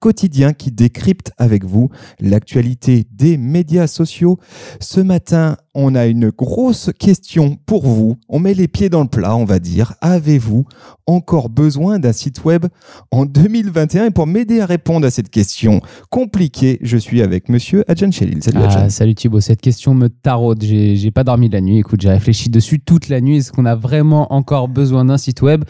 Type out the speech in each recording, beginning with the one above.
quotidien qui décrypte avec vous l'actualité des médias sociaux. Ce matin, on a une grosse question pour vous. On met les pieds dans le plat, on va dire. Avez-vous encore besoin d'un site web en 2021 Et pour m'aider à répondre à cette question compliquée, je suis avec monsieur Adjan Chelil. Salut ah, Salut Thibaut, cette question me taraude. J'ai pas dormi la nuit. Écoute, j'ai réfléchi dessus toute la nuit. Est-ce qu'on a vraiment encore besoin d'un site web?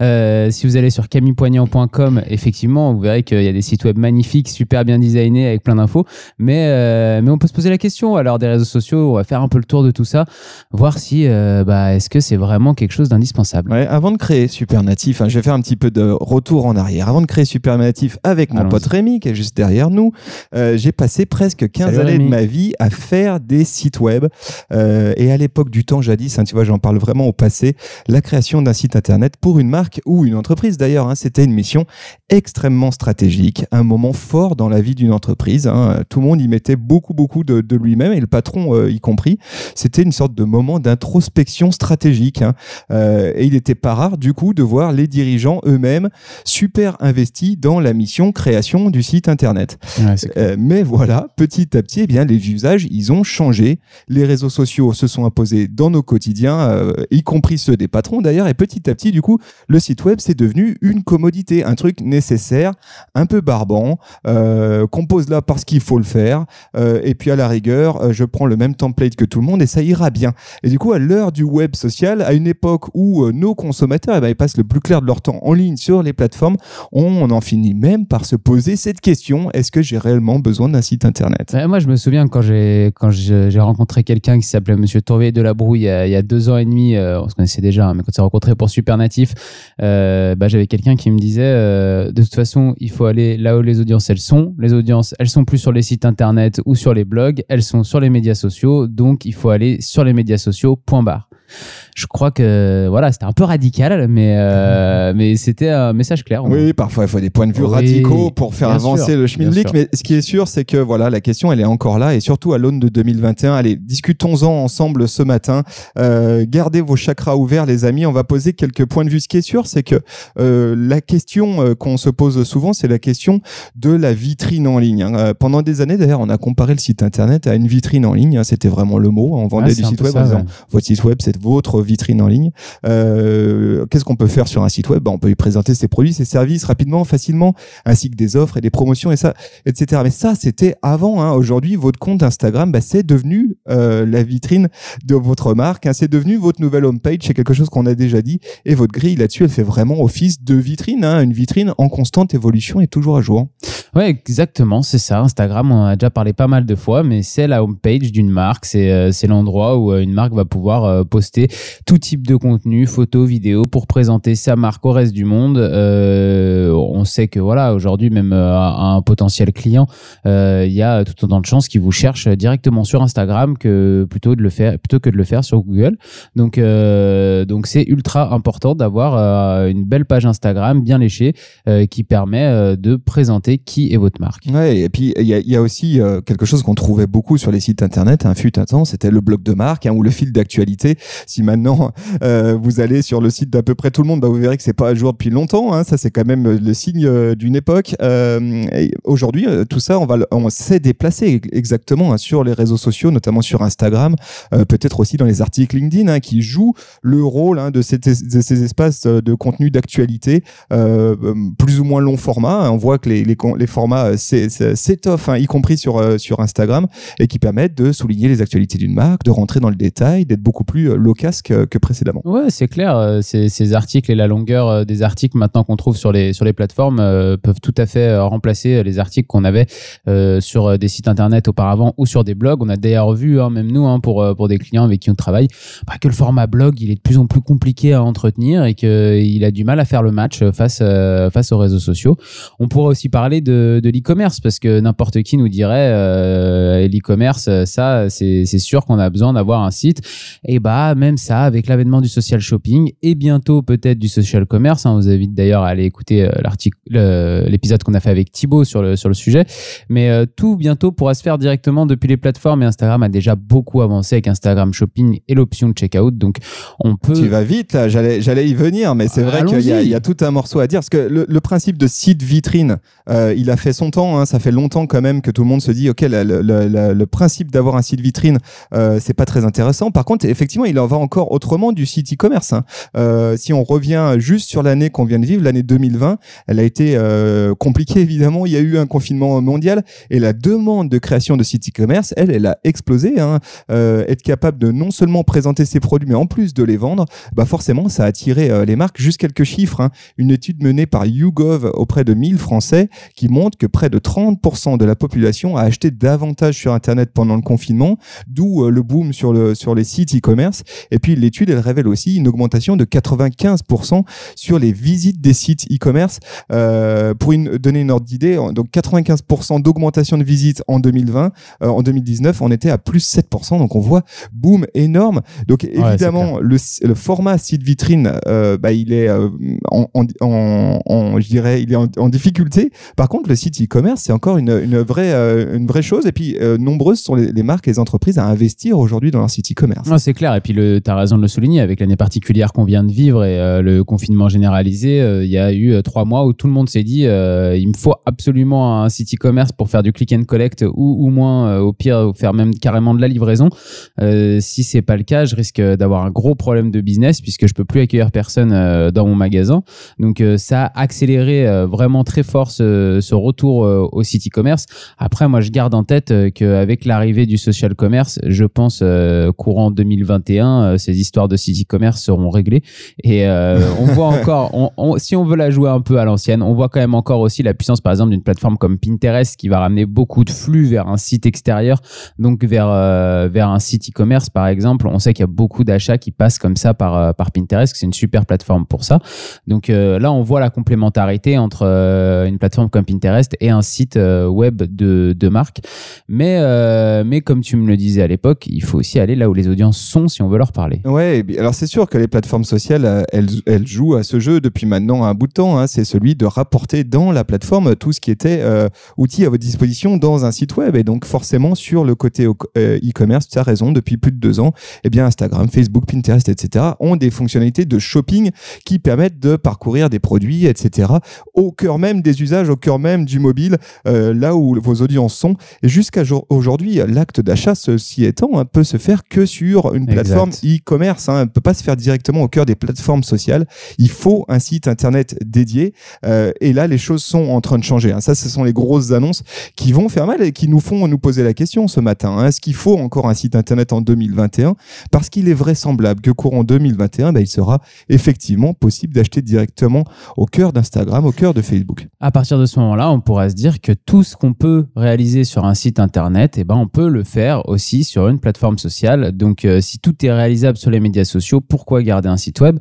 Euh, Si vous allez sur camillepoignant.com, effectivement, vous verrez qu'il y a des site web magnifique, super bien designé avec plein d'infos. Mais, euh, mais on peut se poser la question. Alors, des réseaux sociaux, on va faire un peu le tour de tout ça, voir si euh, bah, est-ce que c'est vraiment quelque chose d'indispensable. Ouais, avant de créer Supernatif, hein, je vais faire un petit peu de retour en arrière. Avant de créer Supernatif avec mon pote Rémi, qui est juste derrière nous, euh, j'ai passé presque 15 années de ma vie à faire des sites web. et à l'époque du temps jadis, hein, tu vois, j'en parle vraiment au passé, la création d'un site internet pour une marque ou une entreprise d'ailleurs, hein, c'était une mission extrêmement stratégique, un moment fort dans la vie d'une entreprise. Hein. Tout le monde y mettait beaucoup, beaucoup de, lui-même, et le patron euh, y compris. C'était une sorte de moment d'introspection stratégique. Hein. Euh, et il n'était pas rare, du coup, de voir les dirigeants eux-mêmes super investis dans la mission création du site Internet. Euh, mais voilà, petit à petit, eh bien, les usages, ils ont changé. Les réseaux sociaux se sont imposés dans nos quotidiens, y compris ceux des patrons d'ailleurs. Et petit à petit, du coup, le site web, c'est devenu une commodité, un truc nécessaire, un peu barbant euh, compose là parce qu'il faut le faire, euh, et puis à la rigueur, euh, je prends le même template que tout le monde et ça ira bien. Et du coup, à l'heure du web social, à une époque où nos consommateurs eh ben, ils passent le plus clair de leur temps en ligne sur les plateformes, on, en finit même par se poser cette question est-ce que j'ai réellement besoin d'un site internet? Moi, je me souviens quand j'ai quand j'ai rencontré quelqu'un qui s'appelait Monsieur Tourvé de la Brouille il y, a, deux ans et demi, on se connaissait déjà, hein, mais quand on s'est rencontré pour Supernatif, bah, j'avais quelqu'un qui me disait de toute façon, il faut aller là où les audiences, elles sont. Les audiences, elles sont plus sur les sites internet ou sur les blogs, elles sont sur les médias sociaux. Donc, il faut aller sur les médias sociaux, je crois que voilà, c'était un peu radical, mais, euh, mais c'était un message clair. Oui, parfois il faut des points de vue radicaux pour faire avancer le schmilblick, mais ce qui est sûr, c'est que voilà, la question elle est encore là et surtout à l'aune de 2021. Allez, discutons-en ensemble ce matin. Euh, gardez vos chakras ouverts, les amis. On va poser quelques points de vue. Ce qui est sûr, c'est que euh, la question qu'on se pose souvent, c'est la question de la vitrine en ligne. Hein. Euh, pendant des années, d'ailleurs, on a comparé le site internet à une vitrine en ligne. Hein. C'était vraiment le mot. On vendait du site web en disant votre site web, c'est votre vitrine en ligne. Euh, Qu'est-ce qu'on peut faire sur un site web? Bah, On peut y présenter ses produits, ses services rapidement, facilement, ainsi que des offres et des promotions et ça, etc. Mais ça, c'était avant. Hein. Aujourd'hui, votre compte Instagram, bah, c'est devenu euh, la vitrine de votre marque. Hein. C'est devenu votre nouvelle homepage. C'est quelque chose qu'on a déjà dit. Et votre grille là-dessus, elle fait vraiment office de vitrine. Hein. Une vitrine en constante évolution et toujours à jour. Ouais, exactement. C'est ça. Instagram, on a déjà parlé pas mal de fois, mais c'est la homepage d'une marque. C'est euh, l'endroit où une marque va pouvoir poster tout type de contenu, photos, vidéos, pour présenter sa marque au reste du monde. Euh, on sait que voilà, aujourd'hui, même euh, un potentiel client, euh, il y a tout autant de chances qu'il vous cherche directement sur Instagram que plutôt de le faire, plutôt que de le faire sur Google. Donc, euh, donc c'est ultra important d'avoir euh, une belle page Instagram bien léchée qui permet de présenter qui est votre marque. Ouais, et puis il y a, aussi quelque chose qu'on trouvait beaucoup sur les sites internet, un fut un temps, c'était le blog de marque hein, ou le fil d'actualité. Si maintenant euh, vous allez sur le site d'à peu près tout le monde, bah, vous verrez que c'est pas à jour depuis longtemps. Hein. ça, c'est quand même le signe euh, d'une époque. Euh, Aujourd'hui, euh, tout ça, on va, on s'est déplacé exactement hein, sur les réseaux sociaux, notamment sur Instagram, euh, peut-être aussi dans les articles LinkedIn, hein, qui jouent le rôle de, ces, de, ces, espaces de contenu d'actualité, plus ou moins long format. On voit que les, les, les formats s'étoffent, y compris sur sur Instagram, et qui permettent de souligner les actualités d'une marque, de rentrer dans le détail, d'être beaucoup plus loquace que, précédemment. Ouais, c'est clair. Euh, ces, articles et la longueur euh, des articles maintenant qu'on trouve sur les, sur les plateformes euh, peuvent tout à fait remplacer les articles qu'on avait sur des sites internet auparavant ou sur des blogs. On a d'ailleurs vu, hein, même nous, hein, pour, pour des clients avec qui on travaille, bah, que le format blog, il est de plus en plus compliqué à entretenir et qu'il a du mal à faire le match face, face aux réseaux sociaux. On pourrait aussi parler de, de l'e-commerce parce que n'importe qui nous dirait l'e-commerce, ça, c'est sûr qu'on a besoin d'avoir un site. Et bah, même ça, avec l'avènement du social shopping et bientôt peut-être du social commerce, hein, on vous invite d'ailleurs à aller écouter l'article, l'épisode qu'on a fait avec Thibaut sur le, sur le sujet, mais tout bientôt pourra se faire directement depuis les plateformes et Instagram a déjà beaucoup avancé avec Instagram Shopping et l'option de checkout, donc on peut... Tu vas vite là, j'allais, j'allais y venir, mais c'est vrai qu'il y, y, a tout un morceau à dire, parce que le, le principe de site vitrine, il a fait son temps, hein, ça fait longtemps quand même que tout le monde se dit, ok, le principe d'avoir un site vitrine, euh, c'est pas très intéressant. Par contre, effectivement, il en va encore autrement du site e-commerce. Hein. Euh, si on revient juste sur l'année qu'on vient de vivre, l'année 2020, elle a été euh, compliquée évidemment. Il y a eu un confinement mondial et la demande de création de sites e-commerce, elle, elle a explosé. Hein. Euh, être capable de non seulement présenter ses produits, mais en plus de les vendre, bah forcément, ça a attiré les marques. Juste quelques chiffres. Hein. Une étude menée par YouGov auprès de 1000 Français qui montre que près de 30% de la population a acheté davantage sur Internet pendant le confinement, d'où le boom sur, sur les sites e-commerce. Et puis l'étude, elle révèle aussi une augmentation de 95% sur les visites des sites e-commerce. Euh, pour une, donner une ordre d'idée, donc 95% d'augmentation de visites en 2020. Euh, en 2019, on était à plus 7%. Donc on voit boom énorme. Donc évidemment, le, le, format site vitrine, euh, bah, il est en, en, en, je dirais, il est en, difficulté. Par contre, le site e-commerce, c'est encore une, une, vraie, une vraie chose. Et puis, nombreuses sont les, les marques et les entreprises à investir aujourd'hui dans leur site e-commerce. c'est clair. Et puis, tu as raison de le souligner, avec l'année particulière qu'on vient de vivre et euh, le confinement généralisé, euh, il y a eu euh, trois mois où tout le monde s'est dit il me faut absolument un site e-commerce pour faire du click and collect ou, moins, au pire, faire même carrément de la livraison. si c'est pas le cas, je risque d'avoir un gros problème de business puisque je peux plus accueillir personne dans mon magasin. Donc, ça a accéléré vraiment très fort ce, retour au site e-commerce. Après, moi, je garde en tête qu'avec l'arrivée du social commerce, je pense courant 2021, euh, ces histoires de site e-commerce seront réglées. Et euh, on voit encore, si on veut la jouer un peu à l'ancienne, on voit quand même encore aussi la puissance, par exemple, d'une plateforme comme Pinterest qui va ramener beaucoup de flux vers un site extérieur, donc vers vers un site e-commerce, par exemple. On sait qu'il y a beaucoup d'achats qui passent comme ça par par Pinterest, c'est une super plateforme pour ça. Donc là, on voit la complémentarité entre une plateforme comme Pinterest et un site web de, de marque. Mais mais comme tu me le disais à l'époque, il faut aussi aller là où les audiences sont si on veut leur parler. Ouais, alors c'est sûr que les plateformes sociales, euh, elles, jouent à ce jeu depuis maintenant un bout de temps. Hein. C'est celui de rapporter dans la plateforme tout ce qui était euh, outil à votre disposition dans un site web. Et donc forcément sur le côté euh, e-commerce, tu as raison, depuis plus de deux ans, eh bien Instagram, Facebook, Pinterest, etc. ont des fonctionnalités de shopping qui permettent de parcourir des produits, etc. au cœur même des usages, au cœur même du mobile, là où vos audiences sont. Jusqu'à aujourd'hui, l'acte d'achat, ceci étant, hein, peut se faire que sur une plateforme e-commerce. Hein. ne peut pas se faire directement au cœur des plateformes sociales. Il faut un site internet dédié. Euh, et là, les choses sont en train de changer. Hein. Ça, ce sont les grosses annonces qui vont faire mal et qui nous font nous poser la question ce matin. Est-ce qu'il faut encore un site internet en 2021 Parce qu'il est vraisemblable que courant 2021, bah, il sera effectivement possible d'acheter directement au cœur d'Instagram, au cœur de Facebook. À partir de ce moment-là, on pourra se dire que tout ce qu'on peut réaliser sur un site internet, et eh ben, on peut le faire aussi sur une plateforme sociale. Donc, euh, si tout est réalisable sur les médias sociaux, pourquoi garder un site web?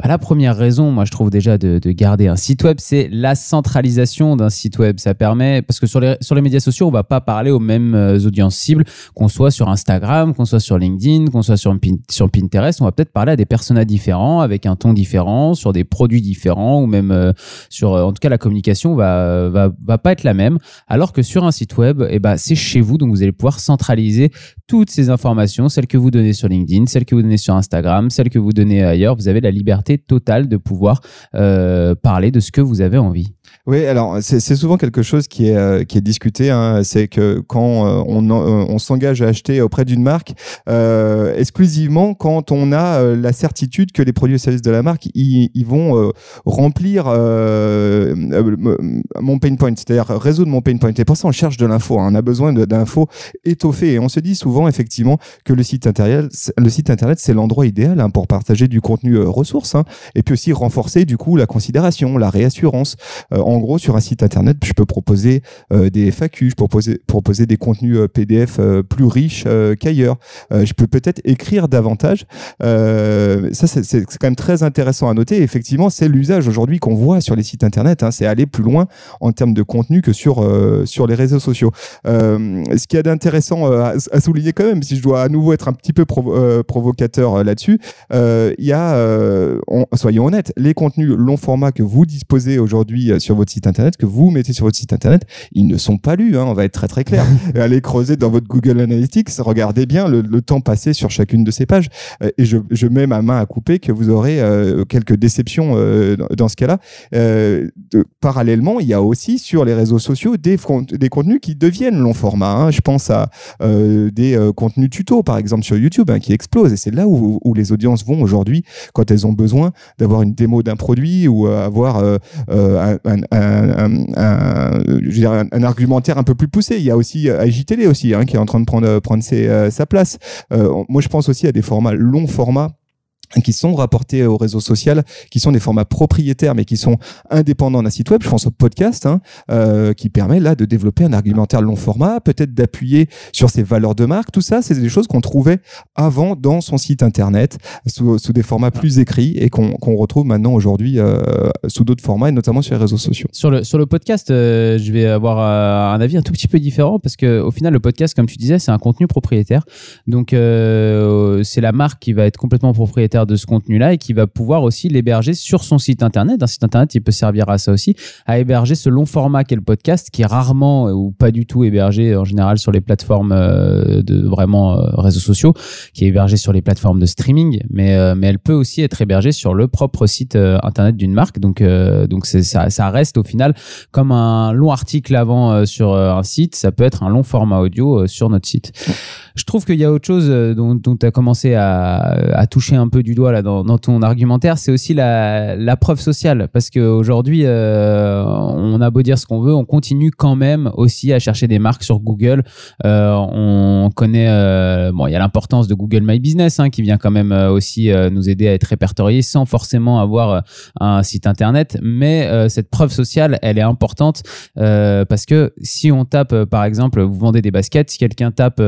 Bah, la première raison, moi je trouve déjà de, de garder un site web, c'est la centralisation d'un site web. Ça permet, parce que sur les, sur les médias sociaux, on va pas parler aux mêmes euh, audiences cibles, qu'on soit sur Instagram, qu'on soit sur LinkedIn, qu'on soit sur, sur Pinterest, on va peut-être parler à des personas différents, avec un ton différent, sur des produits différents, ou même euh, sur, euh, en tout cas, la communication va, va, va pas être la même. Alors que sur un site web, eh ben, c'est chez vous, donc vous allez pouvoir centraliser toutes ces informations, celles que vous donnez sur LinkedIn, celles que vous donnez sur Instagram, celles que vous donnez ailleurs. Vous avez la liberté totale de pouvoir euh, parler de ce que vous avez envie. Oui, alors c'est souvent quelque chose qui est, euh, qui est discuté. Hein. C'est que quand euh, on, euh, on s'engage à acheter auprès d'une marque, exclusivement quand on a la certitude que les produits et services de la marque, ils, vont remplir mon pain point, c'est-à-dire résoudre mon pain point. Et pour ça, on cherche de l'info. Hein. On a besoin d'infos étoffées. Et on se dit souvent, effectivement, que le site internet, le site internet, c'est l'endroit idéal hein, pour partager du contenu ressource. Et puis aussi renforcer, du coup, la considération, la réassurance gros, sur un site internet, je peux proposer des FAQ, je peux proposer, des contenus PDF plus riches qu'ailleurs. je peux peut-être écrire davantage. ça, c'est quand même très intéressant à noter. effectivement, c'est l'usage aujourd'hui qu'on voit sur les sites internet. Hein. c'est aller plus loin en termes de contenu que sur, sur les réseaux sociaux. ce qui est d'intéressant à, à, souligner quand même, si je dois à nouveau être un petit peu provocateur là-dessus, il y a, soyons honnêtes, les contenus long format que vous disposez aujourd'hui sur votre site internet, que vous mettez sur votre site internet, ils ne sont pas lus. Hein, on va être très très clair. Allez creuser dans votre Google Analytics, regardez bien le, temps passé sur chacune de ces pages. Euh, et je, je, mets ma main à couper que vous aurez euh, quelques déceptions euh, dans ce cas-là. parallèlement, il y a aussi sur les réseaux sociaux des, des contenus qui deviennent long format. Hein. Je pense à des contenus tuto, par exemple sur YouTube, hein, qui explosent. Et c'est là où, où, les audiences vont aujourd'hui quand elles ont besoin d'avoir une démo d'un produit ou avoir un, un, un, un, argumentaire un peu plus poussé. Il y a aussi AJTL aussi hein, qui est en train de prendre, prendre ses, sa place. moi, je pense aussi à des formats long format qui sont rapportés au réseau social, qui sont des formats propriétaires, mais qui sont indépendants d'un site web. Je pense au podcast, hein, euh, qui permet là de développer un argumentaire long format, peut-être d'appuyer sur ses valeurs de marque. Tout ça, c'est des choses qu'on trouvait avant dans son site internet, sous, des formats plus écrits et qu'on retrouve maintenant aujourd'hui euh, sous d'autres formats, et notamment sur les réseaux sociaux. Sur le, podcast, euh, je vais avoir un avis un tout petit peu différent parce que au final, le podcast, comme tu disais, c'est un contenu propriétaire. Donc, c'est la marque qui va être complètement propriétaire de ce contenu-là et qui va pouvoir aussi l'héberger sur son site internet. Un site internet, il peut servir à ça aussi, à héberger ce long format qu'est le podcast, qui est rarement ou pas du tout hébergé en général sur les plateformes euh, de vraiment euh, réseaux sociaux, qui est hébergé sur les plateformes de streaming, mais, euh, mais elle peut aussi être hébergée sur le propre site internet d'une marque. Donc, donc ça, ça reste au final comme un long article avant sur un site, ça peut être un long format audio sur notre site. Je trouve qu'il y a autre chose dont, dont tu as commencé à, à toucher un peu du doigt là dans, ton argumentaire, c'est aussi la, preuve sociale. Parce qu'aujourd'hui, euh, on a beau dire ce qu'on veut, on continue quand même aussi à chercher des marques sur Google. Euh, on connaît, euh, bon, il y a l'importance de Google My Business hein, qui vient quand même aussi nous aider à être répertorié sans forcément avoir un site internet. Mais cette preuve sociale, elle est importante parce que si on tape, par exemple, vous vendez des baskets, si quelqu'un tape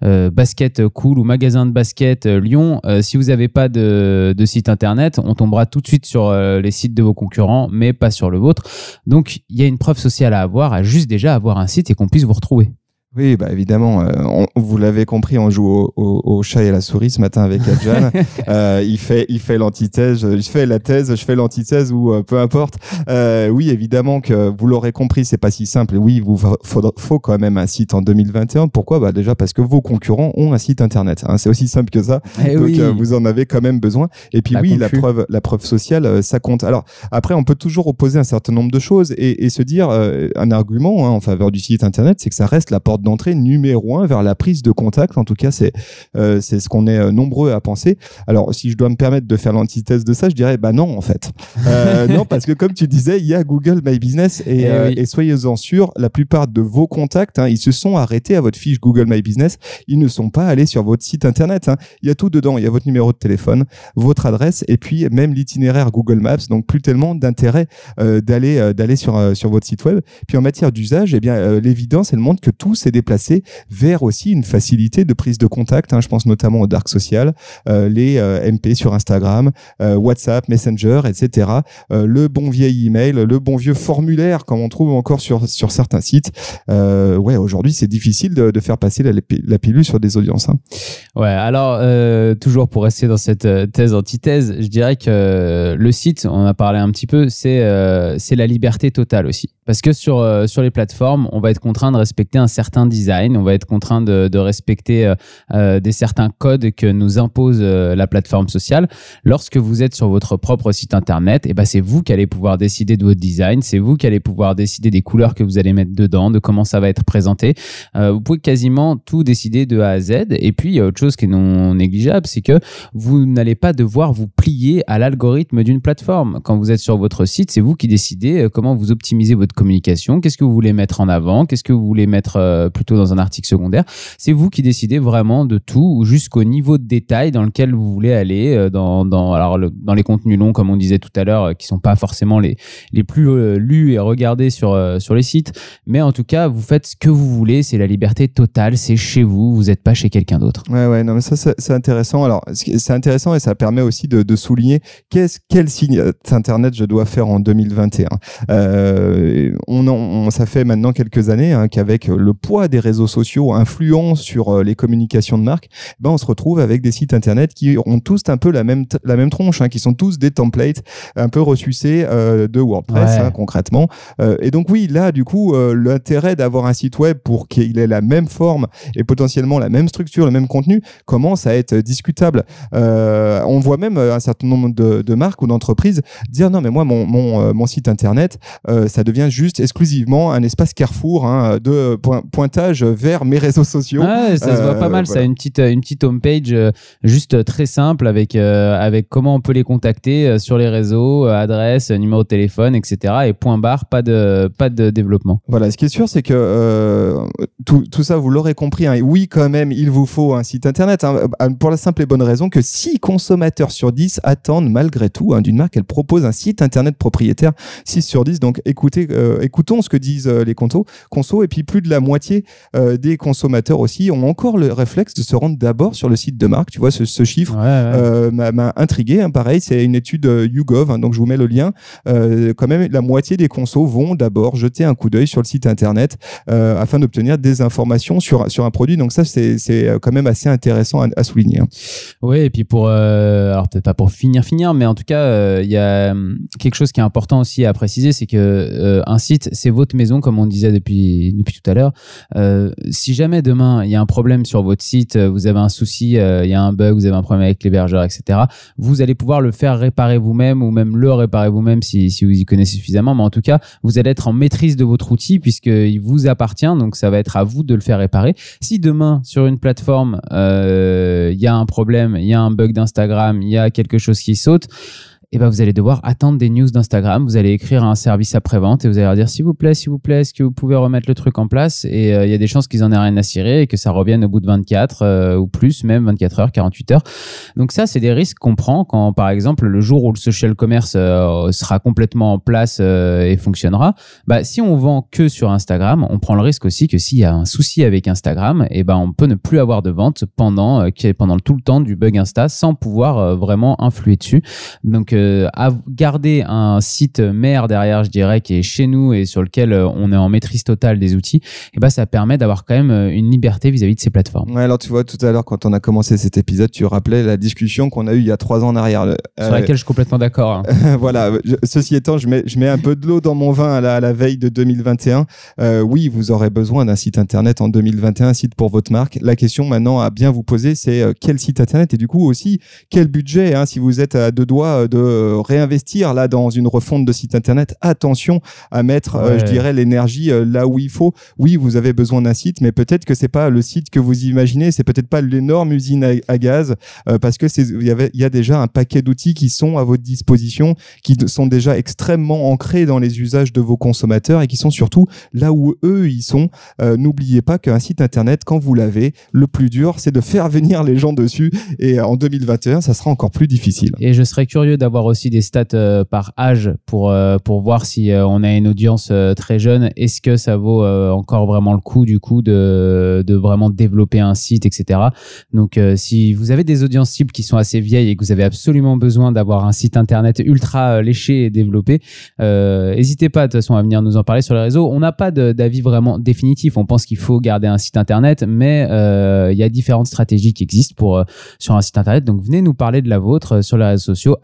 basket cool ou magasin de basket Lyon, si vous n'avez pas de, site internet, on tombera tout de suite sur euh, les sites de vos concurrents, mais pas sur le vôtre. Donc, il y a une preuve sociale à avoir, à juste déjà avoir un site et qu'on puisse vous retrouver. Oui, bah évidemment, euh, vous l'avez compris, on joue au, chat et à la souris ce matin avec Adjan. euh, il fait, il fait l'antithèse, je fais la thèse, je fais l'antithèse ou euh, peu importe. Euh, oui, évidemment que vous l'aurez compris, c'est pas si simple. Oui, vous faut, faut quand même un site en 2021. Pourquoi? Bah déjà parce que vos concurrents ont un site internet. Hein, c'est aussi simple que ça. Et eh Donc vous en avez quand même besoin. Et puis oui, la preuve, la preuve sociale, ça compte. Alors après, on peut toujours opposer un certain nombre de choses et, et se dire un argument hein, en faveur du site internet, c'est que ça reste la porte d'entrée numéro un vers la prise de contact. En tout cas, c'est euh, c'est ce qu'on est euh, nombreux à penser. Alors, si je dois me permettre de faire l'antithèse de ça, je dirais bah non en fait. Euh, non parce que comme tu disais, il y a Google My Business et, eh et soyez-en sûrs, la plupart de vos contacts, hein, ils se sont arrêtés à votre fiche Google My Business. Ils ne sont pas allés sur votre site internet. Hein. Il y a tout dedans. Il y a votre numéro de téléphone, votre adresse et puis même l'itinéraire Google Maps. Donc plus tellement d'intérêt d'aller d'aller sur sur votre site web. Puis en matière d'usage, eh bien l'évidence elle montre que tout s'est déplacé vers aussi une facilité de prise de contact. Hein. je pense notamment au dark social, euh, les euh, MP sur Instagram, euh, WhatsApp, Messenger, etc. le bon vieil email, le bon vieux formulaire comme on trouve encore sur sur certains sites. ouais, aujourd'hui c'est difficile de, faire passer la, la, pilule sur des audiences. Hein. Ouais, alors toujours pour rester dans cette thèse antithèse, je dirais que le site, on a parlé un petit peu, c'est c'est la liberté totale aussi. Parce que sur, sur les plateformes, on va être contraint de respecter un certain design, on va être contraint de, respecter euh, euh des certains codes que nous impose euh, la plateforme sociale. Lorsque vous êtes sur votre propre site internet, et eh ben c'est vous qui allez pouvoir décider de votre design, c'est vous qui allez pouvoir décider des couleurs que vous allez mettre dedans, de comment ça va être présenté. vous pouvez quasiment tout décider de A à Z. Et puis, il y a autre chose qui est non négligeable, c'est que vous n'allez pas devoir vous plier à l'algorithme d'une plateforme. Quand vous êtes sur votre site, c'est vous qui décidez comment vous optimisez votre communication Qu'est-ce que vous voulez mettre en avant Qu'est-ce que vous voulez mettre plutôt dans un article secondaire. C'est vous qui décidez vraiment de tout jusqu'au niveau de détail dans lequel vous voulez aller dans, dans, alors dans les contenus longs, comme on disait tout à l'heure, qui sont pas forcément les, les plus lus et regardés sur, sur les sites. Mais en tout cas, vous faites ce que vous voulez. C'est la liberté totale. C'est chez vous. Vous n'êtes pas chez quelqu'un d'autre. Ouais, ouais, non, mais ça, c'est intéressant. Alors, c'est intéressant et ça permet aussi de, de souligner qu'est-ce, quel signe Internet je dois faire en 2021. Euh, on, on, ça fait maintenant quelques années hein, qu'avec le poids des réseaux sociaux influent sur euh, les communications de marque, ben on se retrouve avec des sites Internet qui ont tous un peu la même, la même tronche, hein, qui sont tous des templates un peu ressucés euh, de WordPress, hein, concrètement. Euh, et donc, oui, là, du coup, euh, l'intérêt d'avoir un site web pour qu'il ait la même forme et potentiellement la même structure, le même contenu, commence à être discutable. On voit même un certain nombre de, de marques ou d'entreprises dire non mais moi mon, mon, mon site internet ça devient juste exclusivement un espace carrefour hein, de pointage vers mes réseaux sociaux. ça se voit pas mal ça une petite une petite homepage juste très simple avec avec comment on peut les contacter sur les réseaux, adresse, numéro de téléphone, etc. Et point barre, pas de pas de développement. Voilà, ce qui est sûr c'est que tout, tout ça vous l'aurez compris. Hein, oui quand même il vous faut un site internet hein, pour la simple et bonne raison que 6 consommateurs sur 10 attendent malgré tout hein, d'une marque, elle propose un site internet propriétaire 6 sur 10. Donc écoutez, euh, écoutons ce que disent euh, les consos, conso, et puis plus de la moitié euh, des consommateurs aussi ont encore le réflexe de se rendre d'abord sur le site de marque. Tu vois, ce, ce chiffre m'a intrigué. Hein. Pareil, c'est une étude YouGov, hein, donc je vous mets le lien. quand même, la moitié des consos vont d'abord jeter un coup d'œil sur le site internet afin d'obtenir des informations sur, sur un produit. Donc ça, c'est quand même assez intéressant à, souligner. Hein. Oui, et puis pour, alors peut-être pas pour finir, finir, mais en tout cas, il y a quelque chose qui est important aussi à préciser, c'est que euh, un site, c'est votre maison, comme on disait depuis depuis tout à l'heure. Euh, si jamais demain il y a un problème sur votre site, vous avez un souci, il y a un bug, vous avez un problème avec l'hébergeur, etc. Vous allez pouvoir le faire réparer vous-même ou même le réparer vous-même si, si vous y connaissez suffisamment. Mais en tout cas, vous allez être en maîtrise de votre outil puisqu'il vous appartient. Donc ça va être à vous de le faire réparer. Si demain sur une plateforme il y a un problème, il y a un bug d'Instagram, il y a quelque chose qui saute et eh ben vous allez devoir attendre des news d'Instagram. Vous allez écrire un service après-vente et vous allez leur dire s'il vous plaît, s'il vous plaît, est-ce que vous pouvez remettre le truc en place? Et euh, il y a des chances qu'ils en aient rien à cirer et que ça revienne au bout de 24 euh, ou plus, même 24 heures, 48 heures. Donc ça, c'est des risques qu'on prend quand, par exemple, le jour où le social commerce euh, sera complètement en place et fonctionnera, bah, si on vend que sur Instagram, on prend le risque aussi que s'il y a un souci avec Instagram, et eh ben on peut ne plus avoir de vente pendant pendant tout le temps du bug Insta sans pouvoir vraiment influer dessus. Donc garder un site mère derrière, je dirais, qui est chez nous et sur lequel euh, on est en maîtrise totale des outils, et eh ben ça permet d'avoir quand même euh, une liberté vis-à-vis de ces plateformes. Ouais, alors tu vois, tout à l'heure, quand on a commencé cet épisode, tu rappelais la discussion qu'on a eue il y a trois ans en arrière. Sur laquelle je suis complètement d'accord. Hein. voilà. ceci étant, je mets, je mets un peu de l'eau dans mon vin à la, à la veille de 2021. Euh, oui, vous aurez besoin d'un site internet en 2021, un site pour votre marque. La question maintenant à bien vous poser, c'est quel site internet et du coup aussi quel budget. Hein, si vous êtes à deux doigts de euh, réinvestir là dans une refonte de site internet, attention à mettre, euh, je dirais, l'énergie euh, là où il faut. Oui, vous avez besoin d'un site, mais peut-être que c'est pas le site que vous imaginez, c'est peut-être pas l'énorme usine à, gaz, parce que y il y a déjà un paquet d'outils qui sont à votre disposition, qui sont déjà extrêmement ancrés dans les usages de vos consommateurs et qui sont surtout là où eux ils sont. N'oubliez pas qu'un site internet, quand vous l'avez, le plus dur, c'est de faire venir les gens dessus. Et en 2021, ça sera encore plus difficile. Et je serais curieux d'avoir aussi des stats euh, par âge pour, euh, pour voir si euh, on a une audience très jeune. Est-ce que ça vaut encore vraiment le coup du coup de, de vraiment développer un site, etc. Donc si vous avez des audiences cibles qui sont assez vieilles et que vous avez absolument besoin d'avoir un site internet ultra léché et développé, n'hésitez pas de toute façon à venir nous en parler sur les réseaux. On n'a pas d'avis vraiment définitif. On pense qu'il faut garder un site internet, mais il y a différentes stratégies qui existent pour sur un site internet. Donc venez nous parler de la vôtre sur les réseaux sociaux,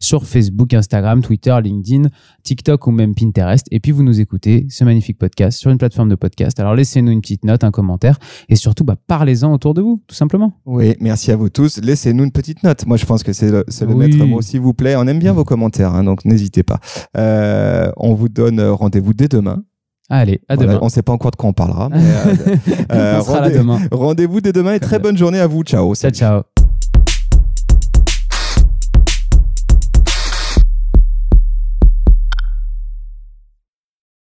sur Facebook, Instagram, Twitter, LinkedIn, TikTok ou même Pinterest. Et puis vous nous écoutez ce magnifique podcast sur une plateforme de podcast. Alors laissez-nous une petite note, un commentaire et surtout bah, parlez-en autour de vous, tout simplement. Oui, merci à vous tous. Laissez-nous une petite note. Moi je pense que c'est le, le maître mot, s'il vous plaît. On aime bien vos commentaires, hein, donc n'hésitez pas. Euh, on vous donne rendez-vous dès demain Allez, à demain. on ne sait pas encore de quoi on parlera. Mais, euh, euh, rendez, vous dès demain et très bonne journée à vous. Ciao. Ciao, ciao.